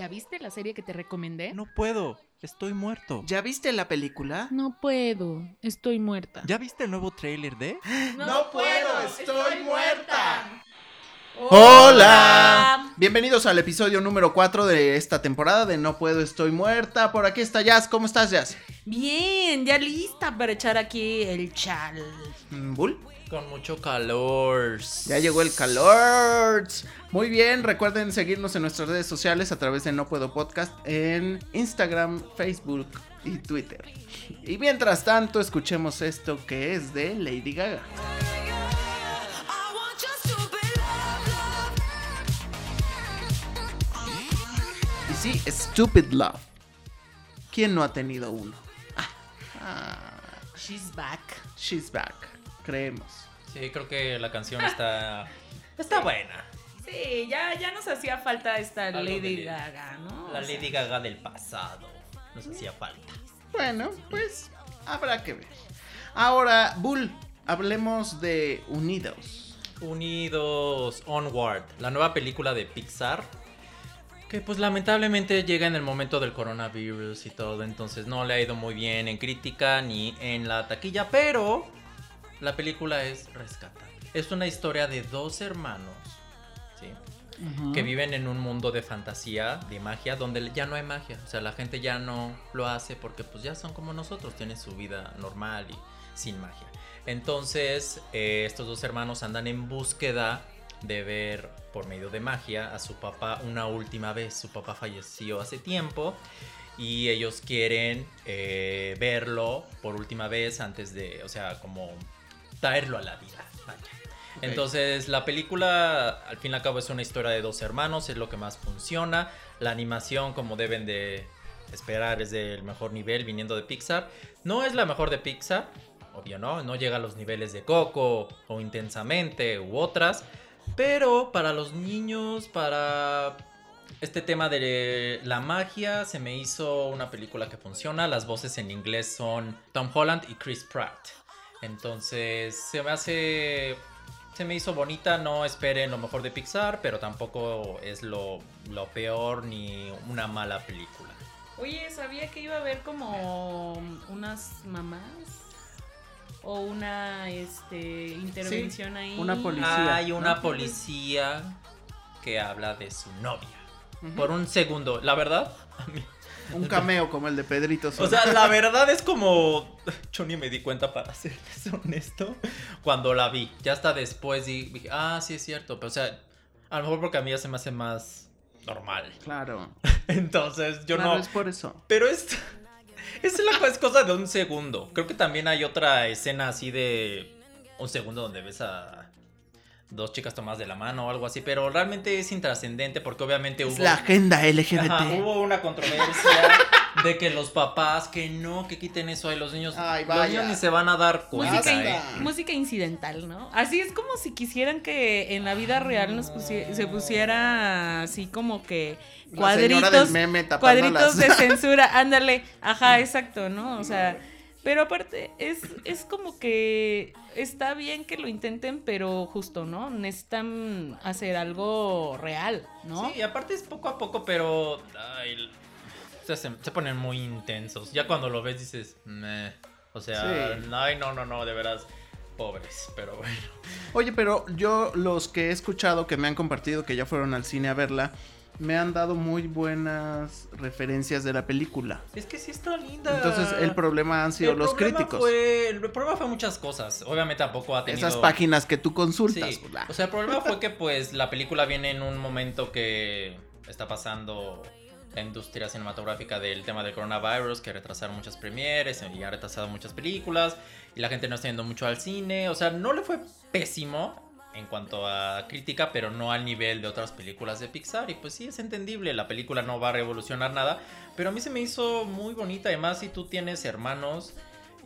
¿Ya viste la serie que te recomendé? No puedo, estoy muerto. ¿Ya viste la película? No puedo, estoy muerta. ¿Ya viste el nuevo tráiler de? No puedo, estoy muerta. Hola. Hola. Bienvenidos al episodio número 4 de esta temporada de No Puedo, Estoy Muerta. Por aquí está Jazz. ¿Cómo estás, Jazz? Bien, ya lista para echar aquí el chal. Mm, ¿Bull? Con mucho calor. Ya llegó el calor. Muy bien, recuerden seguirnos en nuestras redes sociales a través de No Puedo Podcast en Instagram, Facebook y Twitter. Y mientras tanto, escuchemos esto que es de Lady Gaga. Y sí, Stupid Love. ¿Quién no ha tenido uno? Ah, She's back. she's back, creemos. Sí, creo que la canción está. Está buena. Sí, ya, ya nos hacía falta esta Algo Lady de- Gaga, ¿no? La O sea, Lady Gaga del pasado. Nos hacía falta. Bueno, pues habrá que ver. Ahora, Bull, hablemos de Unidos. Unidos Onward, la nueva película de Pixar. Que pues lamentablemente llega en el momento del coronavirus y todo, entonces no le ha ido muy bien en crítica ni en la taquilla, pero la película es rescatable. Es una historia de dos hermanos, ¿sí? que viven en un mundo de fantasía, de magia, donde ya no hay magia. O sea, la gente ya no lo hace porque pues ya son como nosotros, tienen su vida normal y sin magia. Entonces, eh, estos dos hermanos andan en búsqueda de ver por medio de magia a su papá una última vez. Su papá falleció hace tiempo y ellos quieren eh, verlo por última vez antes de, o sea, como traerlo a la vida. Vaya. Entonces, la película, al fin y al cabo, es una historia de dos hermanos, es lo que más funciona. La animación, como deben de esperar, es del mejor nivel viniendo de Pixar. No es la mejor de Pixar, obvio, ¿no? No llega a los niveles de Coco o Intensamente u otras. Pero para los niños, para este tema de la magia, se me hizo una película que funciona. Las voces en inglés son Tom Holland y Chris Pratt. Entonces, se me hace se me hizo bonita, no esperen lo mejor de Pixar, pero tampoco es lo, lo peor ni una mala película. Oye, ¿sabía que iba a haber como unas mamás? O una este, intervención ahí. una policía. Hay una ¿no? policía que habla de su novia. Por un segundo, la verdad, a mí- Un cameo como el de Pedrito o Sola. sea, la verdad es como yo ni me di cuenta para serles honesto cuando la vi. Ya hasta después di- dije, ah, sí es cierto, pero o sea, a lo mejor porque a mí ya se me hace más normal. Claro. Entonces, yo Claro, no es por eso. Pero es. Es la es cosa de un segundo. Creo que también hay otra escena así de. Un segundo donde ves a. Dos chicas tomadas de la mano o algo así. Pero realmente es intrascendente porque obviamente Es hubo. la agenda LGBT. Ajá, hubo una controversia de que los papás que no, que quiten eso a los niños. Ay, los vaya. niños ni se van a dar cuenta. Música. ¿eh? música incidental, ¿no? Así es como si quisieran que en la vida real nos se pusiera así como que La señora del cuadritos, meme cuadritos de censura, ándale, ajá, exacto, ¿no? O sea, pero aparte es, es como que está bien que lo intenten, pero justo, ¿no? Necesitan hacer algo real, ¿no? Sí, y aparte es poco a poco, pero. ay, o sea, se, se ponen muy intensos. Ya cuando lo ves dices. "Meh". O sea, Sí. ay, no, no, no, de veras. Pobres, pero bueno. Oye, pero yo los que he escuchado que me han compartido que ya fueron al cine a verla, me han dado muy buenas referencias de la película. Es que sí está linda. Entonces el problema han sido El los críticos. Fue, el problema fue muchas cosas. Obviamente tampoco ha tenido. Esas páginas que tú consultas. Sí, bla. O sea, el problema fue que pues la película viene en un momento que está pasando la industria cinematográfica del tema del coronavirus, que retrasaron muchas premieres y ha retrasado muchas películas y la gente no está yendo mucho al cine. O sea, no le fue pésimo en cuanto a crítica, pero no al nivel de otras películas de Pixar. Y pues sí, es entendible, la película no va a revolucionar nada, pero a mí se me hizo muy bonita. Además, si tú tienes hermanos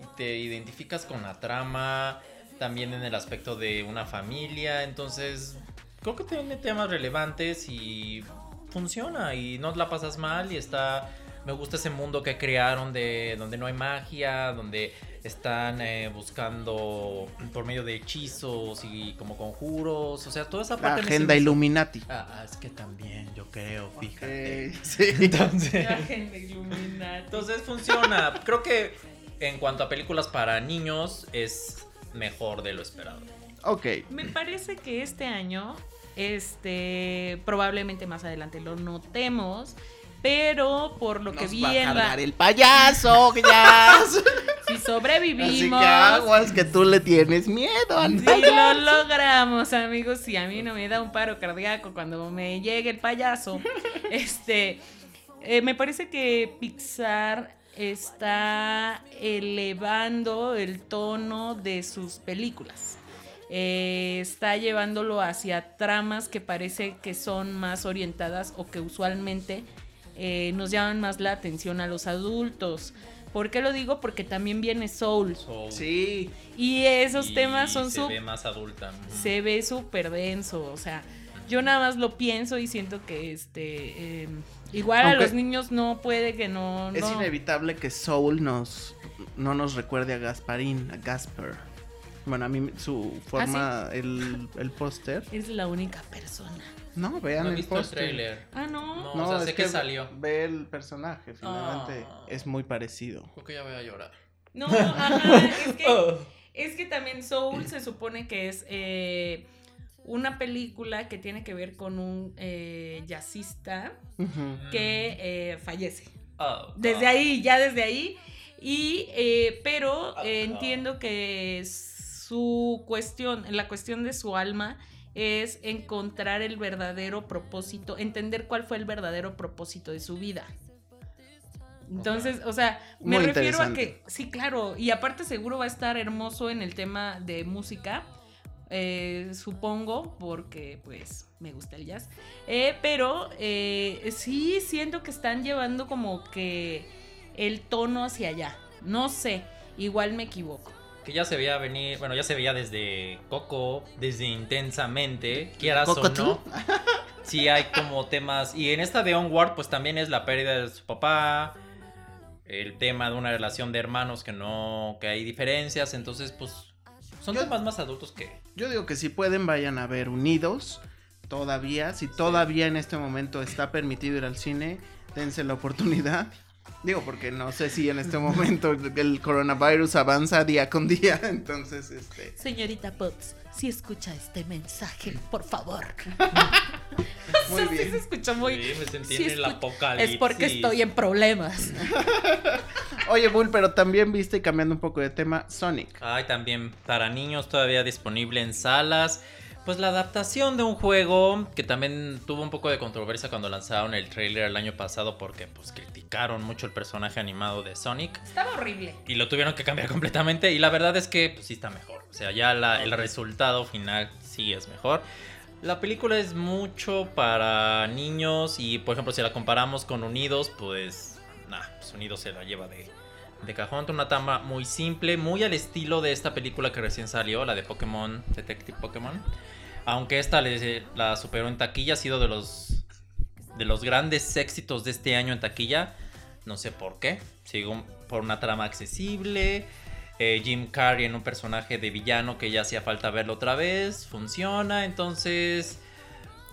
y te identificas con la trama, también en el aspecto de una familia, entonces creo que tiene temas relevantes y funciona y no la pasas mal y está Me gusta ese mundo que crearon de donde no hay magia, donde están eh, buscando por medio de hechizos y como conjuros, o sea, toda esa La parte me agenda Illuminati. Ah, es que también yo creo, fíjate. Sí. Entonces, La gente Illuminati. entonces funciona. Creo que en cuanto a películas para niños es mejor de lo esperado. Ok. Me parece que este año, este, probablemente más adelante lo notemos, pero por lo que vi va a en la- el payaso, ya. si Así sobrevivimos, que aguas que tú le tienes miedo. al si lo logramos, amigos, si a mí no me da un paro cardíaco cuando me llegue el payaso, este, eh, me parece que Pixar está elevando el tono de sus películas. Eh, está llevándolo hacia tramas que parece que son más orientadas o que usualmente eh, nos llaman más la atención a los adultos. ¿Por qué lo digo? Porque también viene Soul. So, Sí. Y esos y temas son se ve más adulta. Se ve súper denso. O sea, yo nada más lo pienso y siento que este eh, igual Aunque- a los niños no puede que no. Es no. inevitable que Soul nos no nos recuerde a Gasparín, a Gasper. Bueno, a mí su forma, el, el póster. Es la única persona. No, vean No el póster. trailer. Ah, no. No. No, o sea, es sé que salió. Ve el personaje, finalmente. Ah. Es muy parecido. Creo que ya voy a llorar. No, ajá, es que, Oh. es que también Soul se supone que es eh, una película que tiene que ver con un eh, jazzista que eh, fallece. Oh, Desde oh. ahí, ya desde ahí. Y, eh, pero ah. entiendo que su cuestión, la cuestión de su alma es encontrar el verdadero propósito, entender cuál fue el verdadero propósito de su vida. Entonces, o sea, me Muy refiero a que, sí, claro, y aparte seguro va a estar hermoso en el tema de música, eh, supongo, porque pues me gusta el jazz, Eh, pero eh, sí siento que están llevando como que el tono hacia allá, no sé, igual me equivoco. Que ya se veía venir, bueno, ya se veía desde Coco, desde Intensamente, quieras o no. Sí hay como temas, y en esta de Onward pues también es la pérdida de su papá, el tema de una relación de hermanos que no, que hay diferencias, entonces pues son Yo- temas más adultos que... Yo digo que si pueden, vayan a ver Unidos. Todavía, si todavía en este momento está permitido ir al cine, dense la oportunidad. Digo, porque no sé si en este momento el coronavirus avanza día con día. Entonces, este. Señorita Potts, si escucha este mensaje, por favor. Muy Eso sí bien. se escuchó muy... Sí, me sentí sí en el apocalipsis. Es porque estoy en problemas. Oye, Bull, pero también viste, cambiando un poco de tema, Sonic. Ay, también para niños todavía disponible en salas. Pues la adaptación de un juego que también tuvo un poco de controversia cuando lanzaron el trailer el año pasado porque pues criticaron mucho el personaje animado de Sonic Estaba horrible. y lo tuvieron que cambiar completamente y la verdad es que pues sí está mejor. O sea, ya la- el resultado final sí es mejor. La película es mucho para niños y por ejemplo si la comparamos con Unidos pues nah, pues Unidos se la lleva de, de cajón. Una trama muy simple, muy al estilo de esta película que recién salió, la de Pokémon, Detective Pokémon. Aunque esta la superó en taquilla, ha sido de los, de los grandes éxitos de este año en taquilla. No sé por qué. Sigo por una trama accesible. eh, Jim Carrey en un personaje de villano que ya hacía falta verlo otra vez. Funciona. Entonces.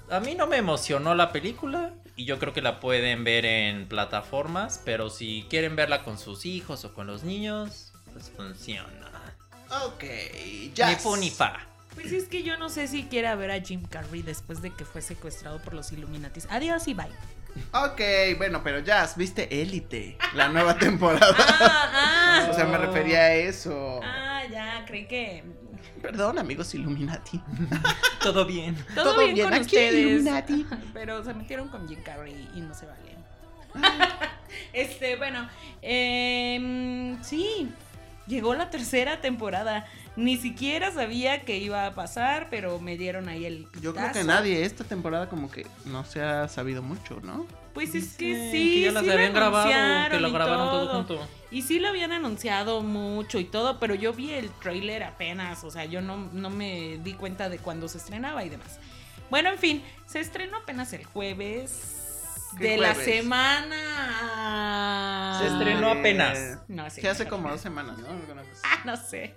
A mí no me emocionó la película. Y yo creo que la pueden ver en plataformas. Pero si quieren verla con sus hijos o con los niños. Pues funciona. Ok, Ni ya. fu ni fa. Pues es que yo no sé si quiera ver a Jim Carrey después de que fue secuestrado por los Illuminatis. Adiós y bye. Ok, bueno, pero Jazz, viste Élite, la nueva temporada. Ah, ah. o sea, me refería a eso. Ah, ya, creí que. Perdón, amigos Illuminati. Todo bien. Todo, Todo bien, bien, con aquí, ustedes. Illuminati. Pero se metieron con Jim Carrey y no se valen. este, bueno, em, sí, llegó la tercera temporada. Ni siquiera sabía que iba a pasar, pero me dieron ahí el. Yo creo que pitazo. nadie, esta temporada como que no se ha sabido mucho, ¿no? Pues es que sí, que ya las sí habían grabado, que lo y grabaron todo. todo. junto. Y sí lo habían anunciado mucho y todo, pero yo vi el trailer apenas, o sea, yo no, no me di cuenta de cuándo se estrenaba y demás. Bueno, en fin, se estrenó apenas el jueves ¿Qué de la semana Se estrenó apenas. No, sí. Que hace como dos semanas, ¿no? Alguna cosa. Ah, no sé.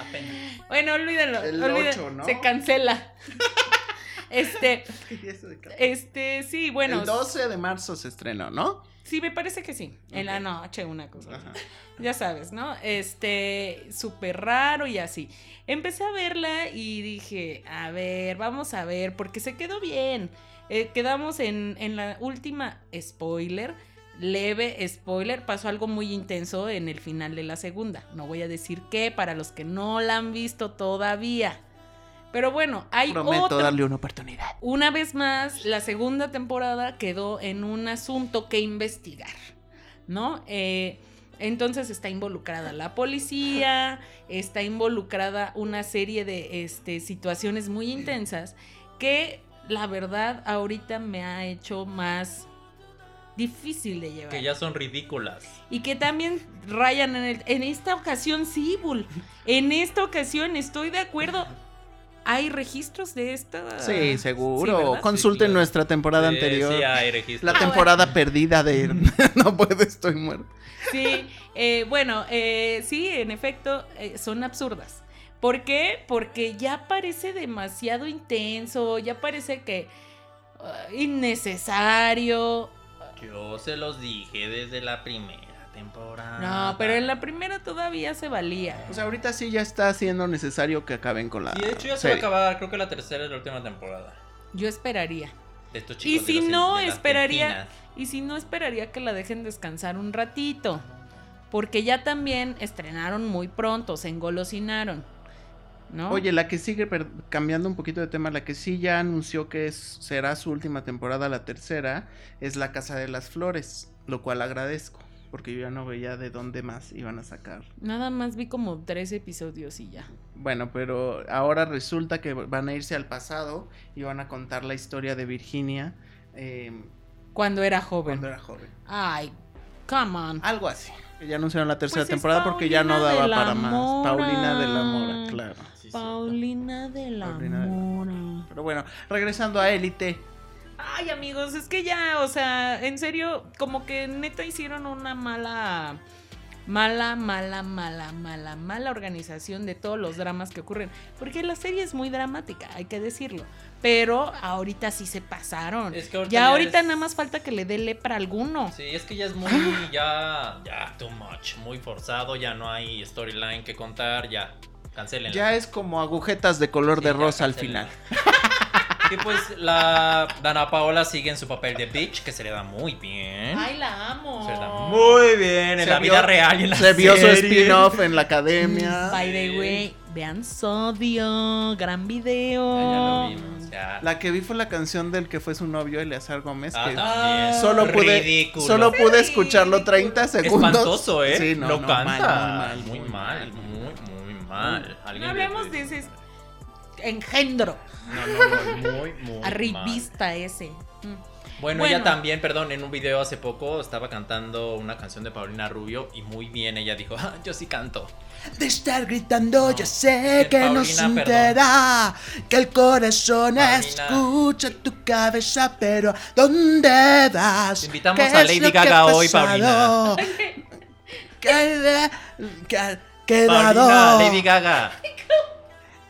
Apenas. Bueno, olvídalo. El olvídalo. ocho, ¿no? Se cancela. este, ¿Qué día es de cada- este, sí, bueno. el 12 de marzo se estrenó, ¿no? Sí, me parece que sí. En la Ok. noche, una cosa. Ajá. Ya sabes, ¿no? Este, súper raro y así. Empecé a verla y dije, a ver, vamos a ver, porque se quedó bien. Eh, quedamos en, en la última spoiler, leve spoiler, pasó algo muy intenso en el final de la segunda. No voy a decir qué para los que no la han visto todavía. Pero bueno, hay Prometo otra darle una oportunidad. una vez más, la segunda temporada quedó en un asunto que investigar, ¿no? Eh, entonces está involucrada la policía, está involucrada una serie de este, situaciones muy intensas que la verdad ahorita me ha hecho más difícil de llevar. Que ya son ridículas. Y que también rayan en, el- en esta ocasión, sí, Bull. En esta ocasión estoy de acuerdo. ¿Hay registros de esta? Sí, seguro. Consulten Sí, claro. nuestra temporada Sí, anterior. Sí, hay registro. La Ah, temporada perdida de No puedo, estoy muerto. Sí, eh, bueno, eh, sí, en efecto, eh, son absurdas. ¿Por qué? Porque ya parece demasiado intenso, ya parece que ah, innecesario. Yo se los dije desde la primera temporada. No, pero en la primera todavía se valía. O sea, ahorita sí ya está siendo necesario que acaben con la. Sí, de hecho ya se va a acabar. Creo que la tercera es la última temporada. Yo esperaría. De estos Y chicos. de si los- no, de esperaría. Y si no, esperaría que la dejen descansar un ratito. Porque ya también estrenaron muy pronto, se engolosinaron. ¿No? Oye, la que sigue, cambiando un poquito de tema, la que sí ya anunció que es- será su última temporada, la tercera, es La Casa de las Flores, lo cual agradezco, porque yo ya no veía de dónde más iban a sacar. Nada más vi como tres episodios y ya. Bueno, pero ahora resulta que van a irse al pasado y van a contar la historia de Virginia eh, Cuando era joven. cuando era joven. Ay, come on. Algo así. Que Ya anunciaron la tercera Pues es temporada porque ya no daba para más. Paulina de la Mora, claro. Sí, sí. Paulina de la Paulina de la Mora. Pero bueno, regresando a Élite. Ay, amigos, es que ya, o sea, en serio, como que neta hicieron una mala, mala, mala, mala, mala, mala organización de todos los dramas que ocurren. Porque la serie es muy dramática, hay que decirlo. Pero ahorita sí se pasaron. Es que ahorita ya ya ahorita es- nada más falta que le dé lepra a alguno. Sí, es que ya es muy, ya, ya, too much, muy forzado, ya no hay storyline que contar, ya, cancelen. Ya es como agujetas de color Sí, de rosa al final. Y pues la Dana Paola sigue en su papel de bitch, que se le da muy bien. Ay, la amo. se le da muy bien en Se la vio- vida real y en la Se vio su serie. spin-off en la academia. By the way, vean Sodio, gran video. Ya, ya lo vimos, ya. La que vi fue la canción del que fue su novio, Eleazar Gómez. Ah, que también. solo pude, Ridículo. solo pude escucharlo 30 segundos. Espantoso, ¿eh? Sí, no, Lo no, canta. mal, muy mal, muy, muy mal. No Alguien hablemos de ese engendro, No, no, no, muy, muy mal. arribista ese. Mm. Bueno, Bueno. ella también, perdón, en un video hace poco estaba cantando una canción de Paulina Rubio y muy bien ella dijo, "Ah, yo sí canto. De estar gritando, No, yo sé es que no Paulina, sincerá que el corazón Paulina. escucha tu cabeza, pero ¿dónde vas? Te invitamos ¿Qué a Lady Gaga hoy, pasado? ¿Qué quedado? Paulina, Lady Gaga.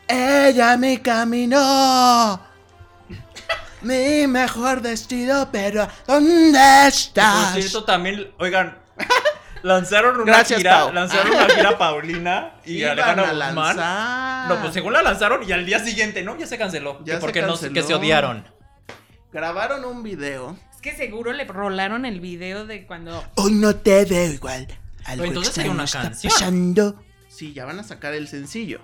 Ella me caminó. Mi mejor vestido, pero ¿dónde Por estás? cierto, también, oigan, lanzaron una Gracias, gira, Pau. lanzaron una gira Paulina y Iban Alejandra a Guzmán. lanzar. No, pues según la lanzaron y al día siguiente, ¿no? Ya se canceló. Ya que se porque no que se odiaron. Grabaron un video. Es que seguro le rolaron el video de cuando. Hoy no te veo igual. Algo entonces hay extraño una está canción. pasando. Sí, ya van a sacar el sencillo.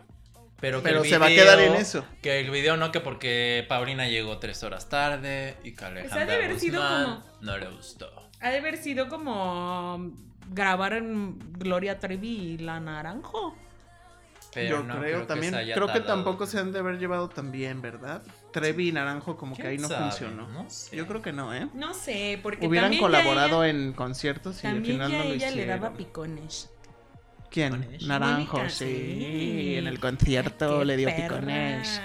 Pero, que Pero el se va a video- quedar en eso. Que el video no, que porque Paulina llegó tres horas tarde y que Alejandra Pues ha de haber sido Guzmán no le gustó. ha de haber sido como grabar en Gloria Trevi y La Naranjo. Pero Yo no creo, también. Creo que tampoco se han de haber llevado tan bien, ¿verdad? Trevi y Naranjo como que ¿Quién ahí no sabe? funcionó. No sé. Yo creo que no, ¿eh? No sé, porque Hubieran también colaborado en conciertos y al final ya no lo ella le hicieron. daba picones. ¿Quién? Naranjo, Mónica, sí. sí. En el concierto Qué le dio perra. picones.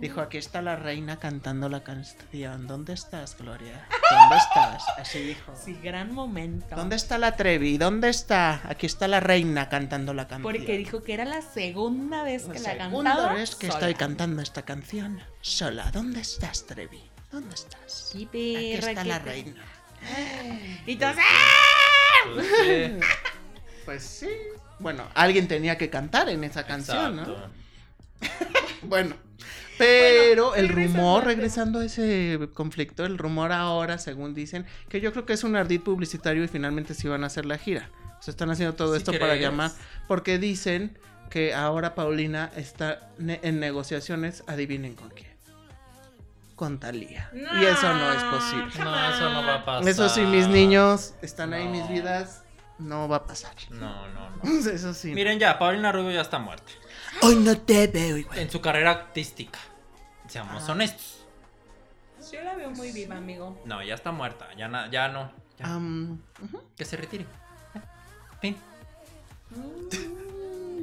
Dijo, aquí está la reina cantando la canción. ¿Dónde estás, Gloria? ¿Dónde estás? Así dijo. Sí, gran momento. ¿Dónde está la Trevi? ¿Dónde está? Aquí está la reina cantando la canción. Porque dijo que era la segunda vez la que la segunda cantaba. vez que sola. estoy cantando esta canción sola. ¿Dónde estás, Trevi? ¿Dónde estás? Aquí está la reina. Y entonces. Pues, sí, Pues sí. Bueno, alguien tenía que cantar en esa canción, ¿no? Bueno, pero Bueno, el rumor, regresando a ese conflicto, el rumor ahora, según dicen, que yo creo que es un ardid publicitario y finalmente sí van a hacer la gira. O sea, están haciendo todo ¿Sí esto para llamar, porque dicen que ahora Paulina está ne- en negociaciones, adivinen con quién. Con Talía. Y eso no es posible. No, eso no va a pasar. Eso sí, mis niños, están ahí mis vidas, no va a pasar. No, no, no. Eso sí. Miren ya, Paulina Rubio ya está muerta. Hoy no te veo igual. En su carrera artística. Seamos Ah. honestos. Yo la veo muy viva, amigo. No, ya está muerta. Ya, na- ya no. Ya. Am, ujú. Que se retire. Fin.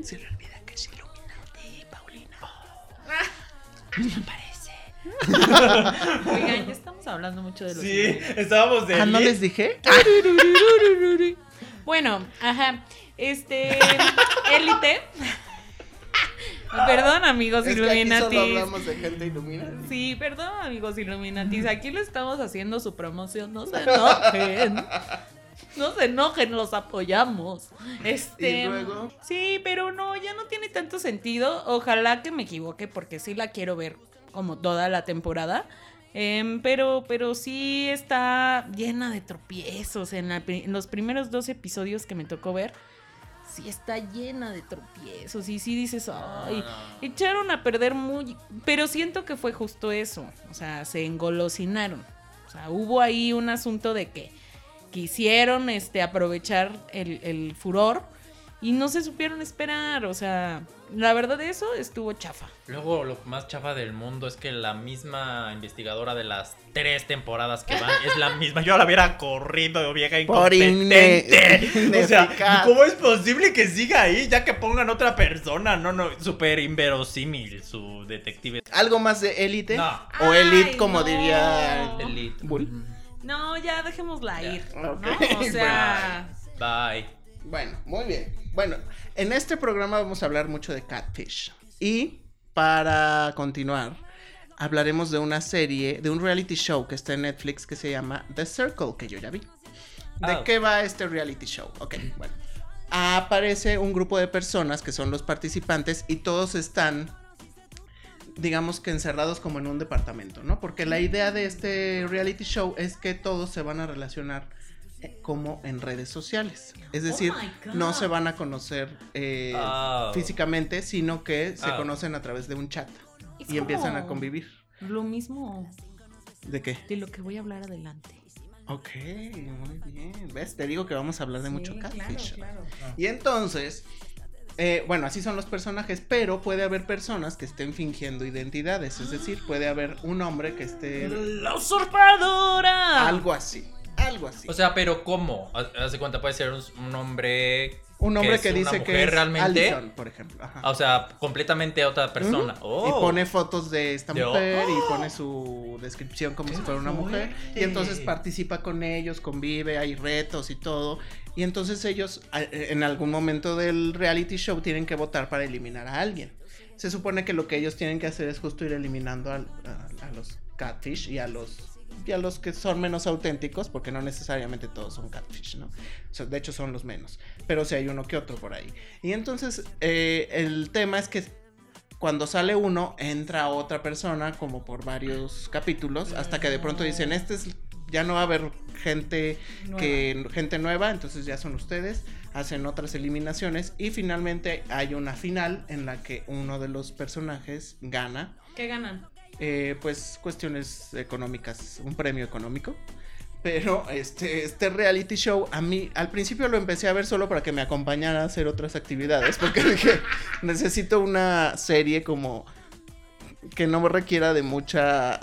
Se le olvida que es Illuminati, Paulina. Oigan, ya estamos hablando mucho de los Illuminati. estábamos de. Ah, ¿no les dije? Bueno, ajá. Este. Élite. Perdón, amigos Illuminati. de gente Illuminati. Sí, perdón, amigos Illuminatis. Aquí le estamos haciendo su promoción. No se enojen. No se enojen, los apoyamos. Este. ¿Y luego? Sí, pero no, ya no tiene tanto sentido. Ojalá que me equivoque, porque sí la quiero ver como toda la temporada. Em, pero, pero sí está llena de tropiezos. En, la en los primeros dos episodios que me tocó ver, sí está llena de tropiezos. Y sí dices, ay, echaron a perder muy. Pero siento que fue justo eso. O sea, se engolosinaron. O sea, hubo ahí un asunto de que quisieron este, aprovechar el, el furor y no se supieron esperar. O sea, la verdad de eso estuvo chafa. Luego, lo más chafa del mundo es que la misma investigadora de las tres temporadas que van es la misma. Yo la hubiera corrido, vieja Por incompetente. ine- o sea. ¿cómo es posible que siga ahí? Ya que pongan otra persona. No, no, súper inverosímil su detective. ¿Algo más de élite? No. O elite, Ay, como no. diría Elite. Bull. No, ya dejémosla Ya. ir. Ok, ¿no? O sea, Bye. Bueno, muy bien. Bueno, en este programa vamos a hablar mucho de Catfish. Y para continuar, hablaremos de una serie, de un reality show que está en Netflix que se llama The Circle, que yo ya vi. ¿De Ah. qué va este reality show? Ok, bueno. Aparece un grupo de personas que son los participantes y todos están, digamos que encerrados como en un departamento, ¿no? Porque la idea de este reality show es que todos se van a relacionar como en redes sociales. Es Oh decir, no se van a conocer eh, Oh. físicamente, sino que se Oh. conocen a través de un chat Es y empiezan a convivir. lo mismo ¿De qué? de lo que voy a hablar adelante. Ok, muy bien. ¿Ves? Te digo que vamos a hablar de mucho catfish. claro, claro. Y entonces, eh, bueno, así son los personajes, pero puede haber personas que estén fingiendo identidades. Es decir, puede haber un hombre que esté ¡La usurpadora! algo así. Algo así. O sea, pero ¿cómo? Haz de cuenta, puede ser un, un hombre. un hombre es que una dice que mujer es realmente. Allison, por ejemplo. Ajá. O sea, completamente otra persona. Ujú. Oh. Y pone fotos de esta De- mujer y pone su descripción como si fuera una mujer. fuerte! Y entonces participa con ellos, convive, hay retos y todo. Y entonces ellos eh, en algún momento del reality show tienen que votar para eliminar a alguien. Se supone que lo que ellos tienen que hacer es justo ir eliminando a los catfish y a los y a los que son menos auténticos, porque no necesariamente todos son catfish, ¿no? O sea, de hecho son los menos, pero sí hay uno que otro por ahí. Y entonces eh, el tema es que cuando sale uno, entra otra persona como por varios capítulos, hasta que de pronto dicen, este es, ya no va a haber gente que gente nueva, entonces ya son ustedes, hacen otras eliminaciones y finalmente hay una final en la que uno de los personajes gana, ¿Qué ganan? Eh, pues cuestiones económicas, un premio económico. Pero este, este reality show, a mí al principio lo empecé a ver solo para que me acompañara a hacer otras actividades, porque dije, necesito una serie como que no me requiera de mucha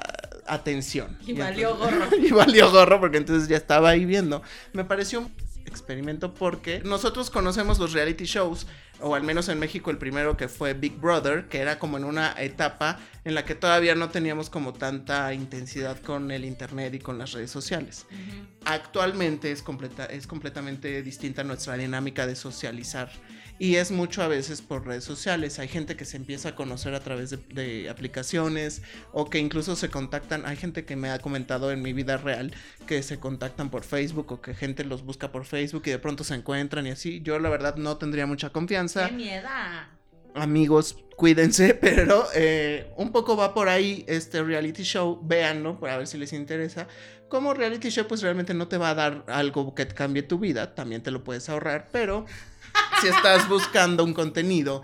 atención. Y valió entonces- gorro. y valió gorro porque entonces ya estaba ahí viendo. Me pareció un experimento porque nosotros conocemos los reality shows o al menos en México el primero que fue Big Brother, que era como en una etapa en la que todavía no teníamos como tanta intensidad con el internet y con las redes sociales. Actualmente es, completa, es completamente distinta nuestra dinámica de socializar y es mucho a veces por redes sociales. Hay gente que se empieza a conocer a través de, de, aplicaciones o que incluso se contactan. Hay gente que me ha comentado en mi vida real que se contactan por Facebook o que gente los busca por Facebook y de pronto se encuentran y así. Yo la verdad no tendría mucha confianza. ¡Qué miedo! Amigos, cuídense, pero eh, un poco va por ahí este reality show, véanlo para ver si les interesa. Como reality show, pues realmente no te va a dar algo que cambie tu vida, también te lo puedes ahorrar, pero si estás buscando un contenido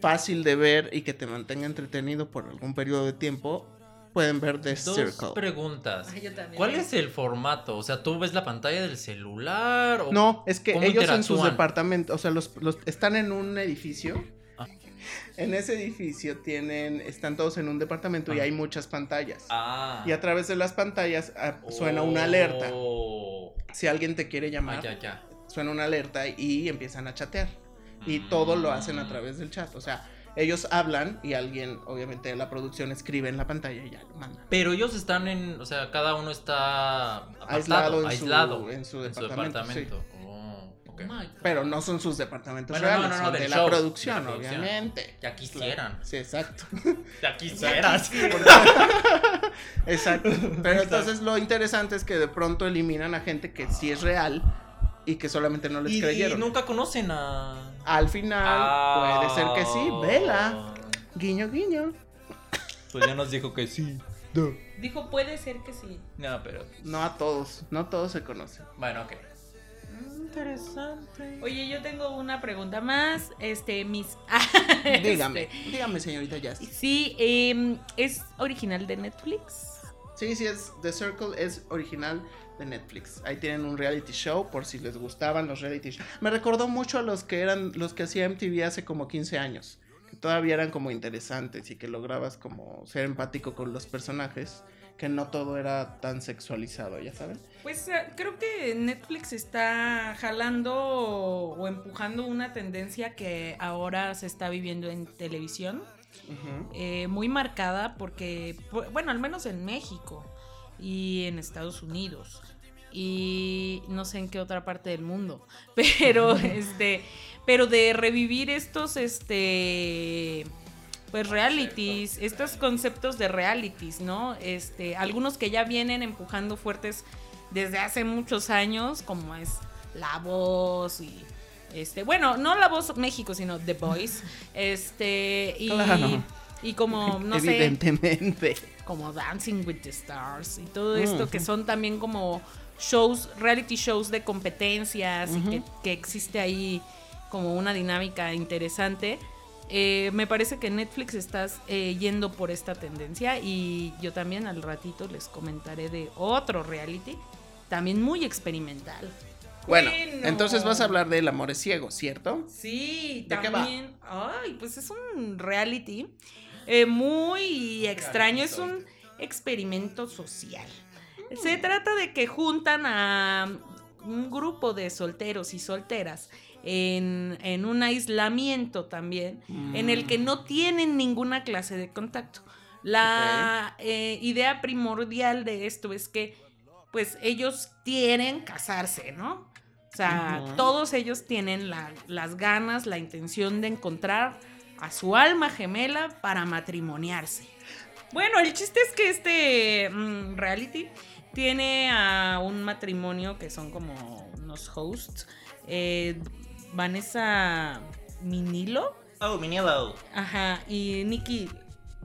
fácil de ver y que te mantenga entretenido por algún periodo de tiempo, pueden ver The Dos Circle. preguntas. Ay, yo también. ¿Cuál es el formato? O sea, ¿tú ves la pantalla del celular? O... No, es que ¿Cómo ellos en sus departamentos, o sea, los, los- están en un edificio. Ah. En ese edificio tienen, están todos en un departamento y Ah. hay muchas pantallas. Ah. Y a través de las pantallas ah, suena una alerta. Oh. Si alguien te quiere Ah, llamar, ya, ya. Suena una alerta y empiezan a chatear. Y todo lo hacen a través del chat. O sea, ellos hablan y alguien, obviamente, de la producción escribe en la pantalla y ya lo manda. Pero ellos están en, o sea, cada uno está apartado, Aislado aislado, en su- en su en departamento, Oh. Oh. Pero no son sus departamentos Bueno, no, reales, no, no, son del de show, la producción, de la producción. obviamente. Ya quisieran. Sí, exacto. Ya quisieras. Exacto. Pero entonces lo interesante es que de pronto eliminan a gente que sí es real y que solamente no les y, y creyeron. nunca conocen a. Al final Ah. puede ser que sí, vela. Guiño, guiño. Pues ya nos dijo que sí. Dijo, puede ser que sí. No, pero. No a todos, no todos se conocen. Bueno, ok. Interesante. Oye, yo tengo una pregunta más. Este, mis. Dígame, Este, dígame, señorita Jazz. Sí, em, es original de Netflix. Sí, sí, es The Circle es original de Netflix. Ahí tienen un reality show por si les gustaban los reality shows. Me recordó mucho a los que eran los que hacía MTV hace como 15 años, que todavía eran como interesantes y que lograbas como ser empático con los personajes, que no todo era tan sexualizado, ya saben. Pues eh, creo que Netflix está jalando o empujando una tendencia que ahora se está viviendo en televisión. Eh, muy marcada porque, bueno, al menos en México y en Estados Unidos y no sé en qué otra parte del mundo, pero este, pero de revivir estos, este, pues realities, estos conceptos de realities, ¿no? Este, algunos que ya vienen empujando fuertes desde hace muchos años, como es La Voz y este, bueno, no La Voz México, sino The Voice, este, y, Claro. y como, no sé, Evidentemente. Como Dancing with the Stars y todo esto Ujú. que son también como shows, reality shows de competencias y que, que existe ahí como una dinámica interesante. Eh, me parece que Netflix estás eh, yendo por esta tendencia y yo también al ratito les comentaré de otro reality, también muy experimental. Bueno, entonces vas a hablar del amor es ciego, ¿cierto? Sí, ¿De qué va? también. Ay, pues es un reality eh, muy extraño, es un experimento social. Se trata de que juntan a un grupo de solteros y solteras en, en un aislamiento también, en el que no tienen ninguna clase de contacto. La eh, idea primordial de esto es que pues ellos quieren casarse, ¿no? O sea, todos ellos tienen la- las ganas, la intención de encontrar a su alma gemela para matrimoniarse. Bueno, el chiste es que este mm, reality tiene a un matrimonio que son como unos hosts. eh, Vanessa Minilo, Oh, Minilo. ajá, y Nikki,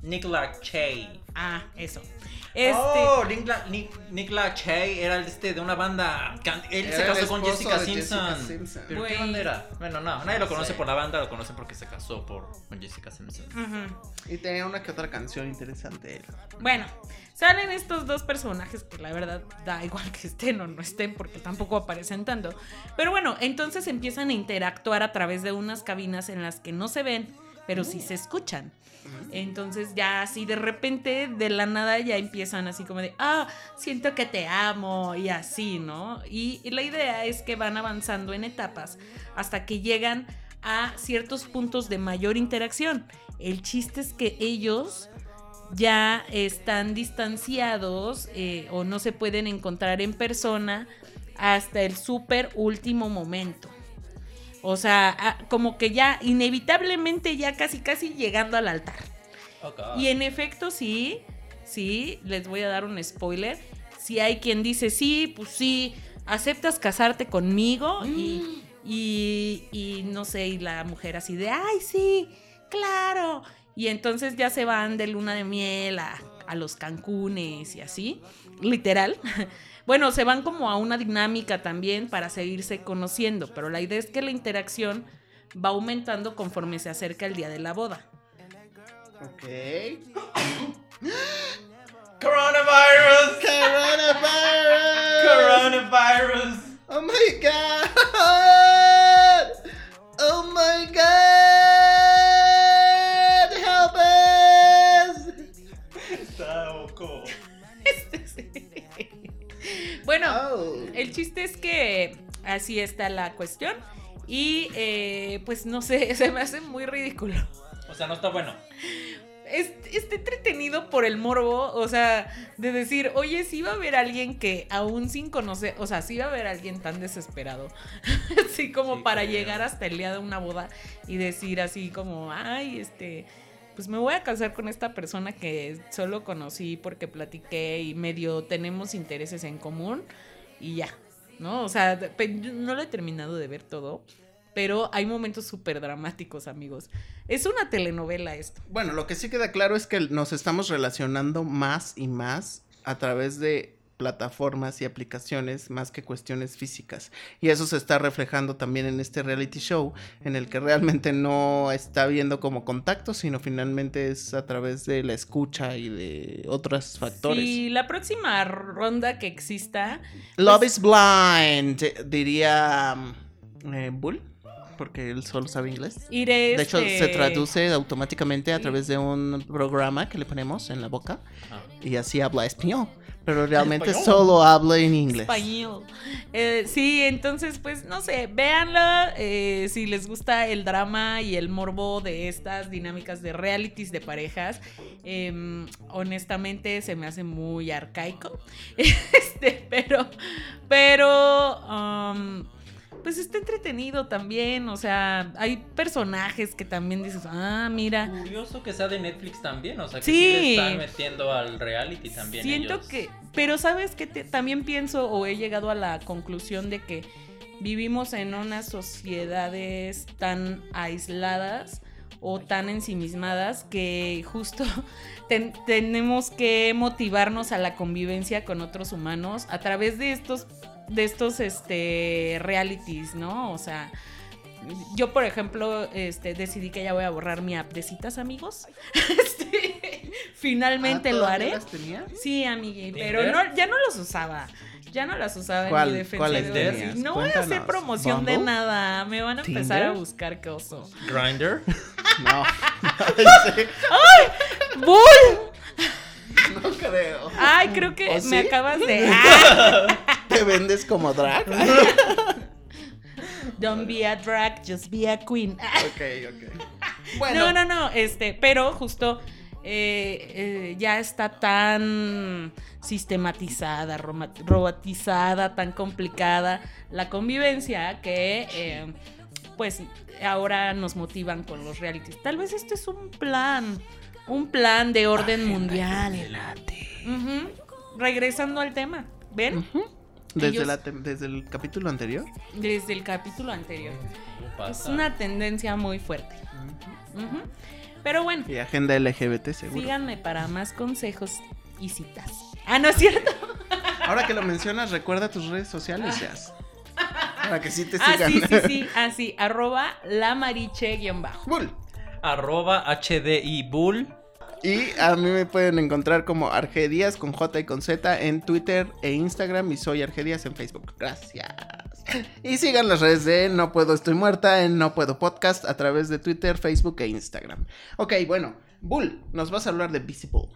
Nick Lachey. ah, eso. Este, Oh, Nick, La- Nick, Nick Lachey era el este de una banda. Él se Era casó con Jessica Simpson. Jessica Simpson. ¿Pero qué banda era? Bueno, no, nadie lo No conoce sé. por la banda, lo conocen porque se casó por, con Jessica Simpson. Y tenía una que otra canción interesante. él. Bueno, salen estos dos personajes que la verdad da igual que estén o no estén porque tampoco aparecen tanto. Pero bueno, entonces empiezan a interactuar a través de unas cabinas en las que no se ven, pero sí se escuchan. Entonces ya así de repente, de la nada, ya empiezan así como de, ah, siento que te amo y así, ¿no? Y, y la idea es que van avanzando en etapas hasta que llegan a ciertos puntos de mayor interacción. El chiste es que ellos ya están distanciados eh, o no se pueden encontrar en persona hasta el súper último momento. O sea, ah, como que ya inevitablemente ya casi casi llegando al altar. Y en efecto sí, sí, les voy a dar un spoiler. Si hay quien dice, sí, pues sí, aceptas casarte conmigo y, y, y no sé, y la mujer así de, ay, sí, claro. Y entonces ya se van de luna de miel a, a los Cancunes y así, literal. Bueno, se van como a una dinámica también para seguirse conociendo, pero la idea es que la interacción va aumentando conforme se acerca el día de la boda. Ok. Coronavirus. Coronavirus. Coronavirus. Oh my god. Oh my god. Bueno, Oh. el chiste es que así está la cuestión y eh, pues no sé, se me hace muy ridículo. O sea, no está bueno. Es, está entretenido por el morbo, o sea, de decir, oye, sí va a haber alguien que aún sin conocer, o sea, sí va a haber alguien tan desesperado, así como Sí, para llegar hasta el día de una boda y decir así como, ay, este, pues me voy a casar con esta persona que solo conocí porque platiqué y medio tenemos intereses en común y ya, ¿no? O sea, no lo he terminado de ver todo, pero hay momentos súper dramáticos, amigos. Es una telenovela esto. Bueno, lo que sí queda claro es que nos estamos relacionando más y más a través de plataformas y aplicaciones más que cuestiones físicas. Y eso se está reflejando también en este reality show, en el que realmente no está viendo como contacto, sino finalmente es a través de la escucha y de otros factores. Si la próxima ronda que exista, Love pues- is blind, diría um, eh, Bull, porque él solo sabe inglés. iré. De hecho, este, se traduce automáticamente a través de un programa que le ponemos en la boca Ah. y así habla español. Pero realmente Español. solo habla en inglés. Español. Eh, sí, entonces, pues, no sé, véanla. eh, si les gusta el drama y el morbo de estas dinámicas de realities de parejas, em, honestamente se me hace muy arcaico. Este, pero, pero, um, pues está entretenido también. O sea, hay personajes que también dices, ah, mira. Curioso que sea de Netflix también, o sea, que Sí. sí, le están metiendo al reality también. Siento ellos. que, pero sabes que también pienso o he llegado a la conclusión de que vivimos en unas sociedades tan aisladas o tan ensimismadas que justo ten- tenemos que motivarnos a la convivencia con otros humanos a través de estos de estos este realities, ¿no? O sea, yo por ejemplo, este decidí que ya voy a borrar mi app de citas, amigos. Este, finalmente Ah, lo ¿todavía haré. las tenía? Sí, amigui, pero no, ya no los usaba. Ya no las usaba ¿Cuál- en mi defensa. cuáles de- tenías? No voy a hacer promoción de nada. Me van a empezar a buscar qué oso. Grinder. No. Sí, ¡Bull! no creo. Ay, creo que ¿O me sí? acabas de. ¡Ah! ¿Te vendes como drag? Don't be a drag, just be a queen. ok, ok. Bueno, No, no, no, este, pero justo eh, eh, ya está tan sistematizada, robotizada, tan complicada la convivencia que eh, pues ahora nos motivan con los realities. Tal vez este es un plan, un plan de orden mundial. Regresando al tema, ¿ven? Ujú. Desde, Ellos- la desde el capítulo anterior. Desde el capítulo anterior. ¿Qué Es una tendencia muy fuerte. Pero bueno. Y agenda LGBT, seguro. Síganme para más consejos y citas. Ah, no es cierto. Ahora que lo mencionas, recuerda tus redes sociales, Jazz. Para que sí te Ah, sigan. sí, sí, sí. Ah, sí. Arroba la mariche guion bajo. Bull. Arroba HDI Bull. Y a mí me pueden encontrar como Argedías con J y con Z en Twitter e Instagram y soy Argedías en Facebook. Gracias. Y sigan las redes de No Puedo Estoy Muerta en No Puedo Podcast a través de Twitter, Facebook e Instagram. Ok, bueno, Bull, nos vas a hablar de Visible.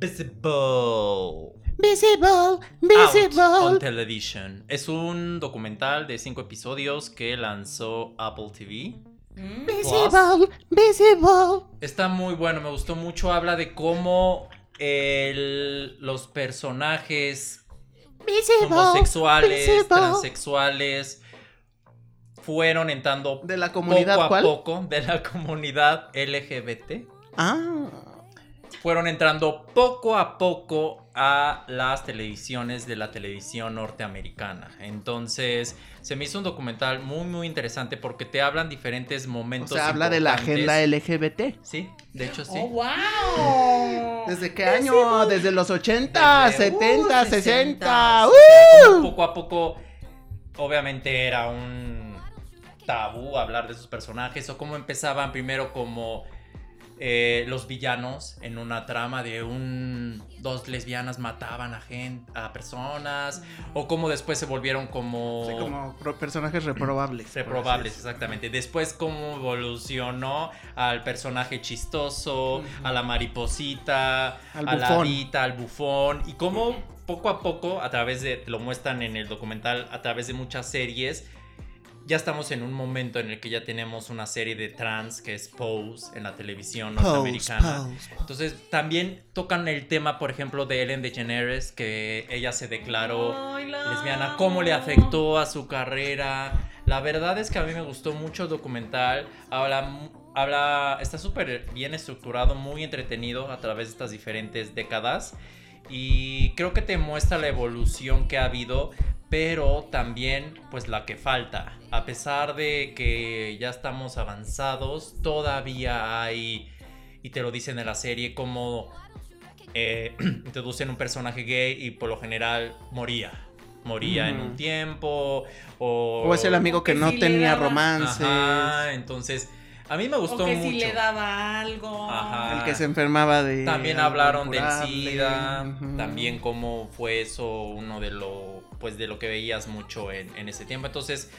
Visible. Visible, Out on Television. Es un documental de cinco episodios que lanzó Apple TV. Mm. Visible, visible. Está muy bueno, me gustó mucho. Habla de cómo el- los personajes Visible. homosexuales, visible. transexuales, fueron entrando ¿De la comunidad poco a cuál? poco de la comunidad LGBT. Ah. Fueron entrando poco a poco a las televisiones de la televisión norteamericana. Entonces, se me hizo un documental muy, muy interesante porque te hablan diferentes O momentos. sea, habla de la agenda LGBT. Sí, de hecho sí. ¡Oh, wow! ¿Desde qué año? Desde los 80, Desde, 70, uh, 60. O ¡Uh! sea, como poco a poco, obviamente era un tabú hablar de esos personajes o cómo empezaban primero como eh, los villanos en una trama de un dos lesbianas mataban a gente, a personas o cómo después se volvieron como, Sí, como personajes reprobables. reprobables exactamente. Después cómo evolucionó al personaje chistoso, a la mariposita, Al a la hadita, al bufón y cómo poco a poco a través de lo muestran en el documental a través de muchas series ya estamos en un momento en el que ya tenemos una serie de trans que es Pose en la televisión Pose, norteamericana. pose. Entonces también tocan el tema, por ejemplo, de Ellen DeGeneres, que ella se declaró lesbiana, cómo le afectó a su carrera. La verdad es que a mí me gustó mucho el documental. Habla, habla está súper bien estructurado, muy entretenido a través de estas diferentes décadas. Y creo que te muestra la evolución que ha habido, pero también pues la que falta. A pesar de que ya estamos avanzados, todavía hay, y te lo dicen en la serie, como eh, introducen un personaje gay y por lo general moría. Moría en un tiempo. O, O es el amigo que que no tenía. Ajá, entonces a mí me gustó o que mucho. si le daba algo. Ajá. El que se enfermaba de. También hablaron del. SIDA, también cómo fue eso uno de lo pues de lo que veías mucho en, en ese tiempo. Entonces,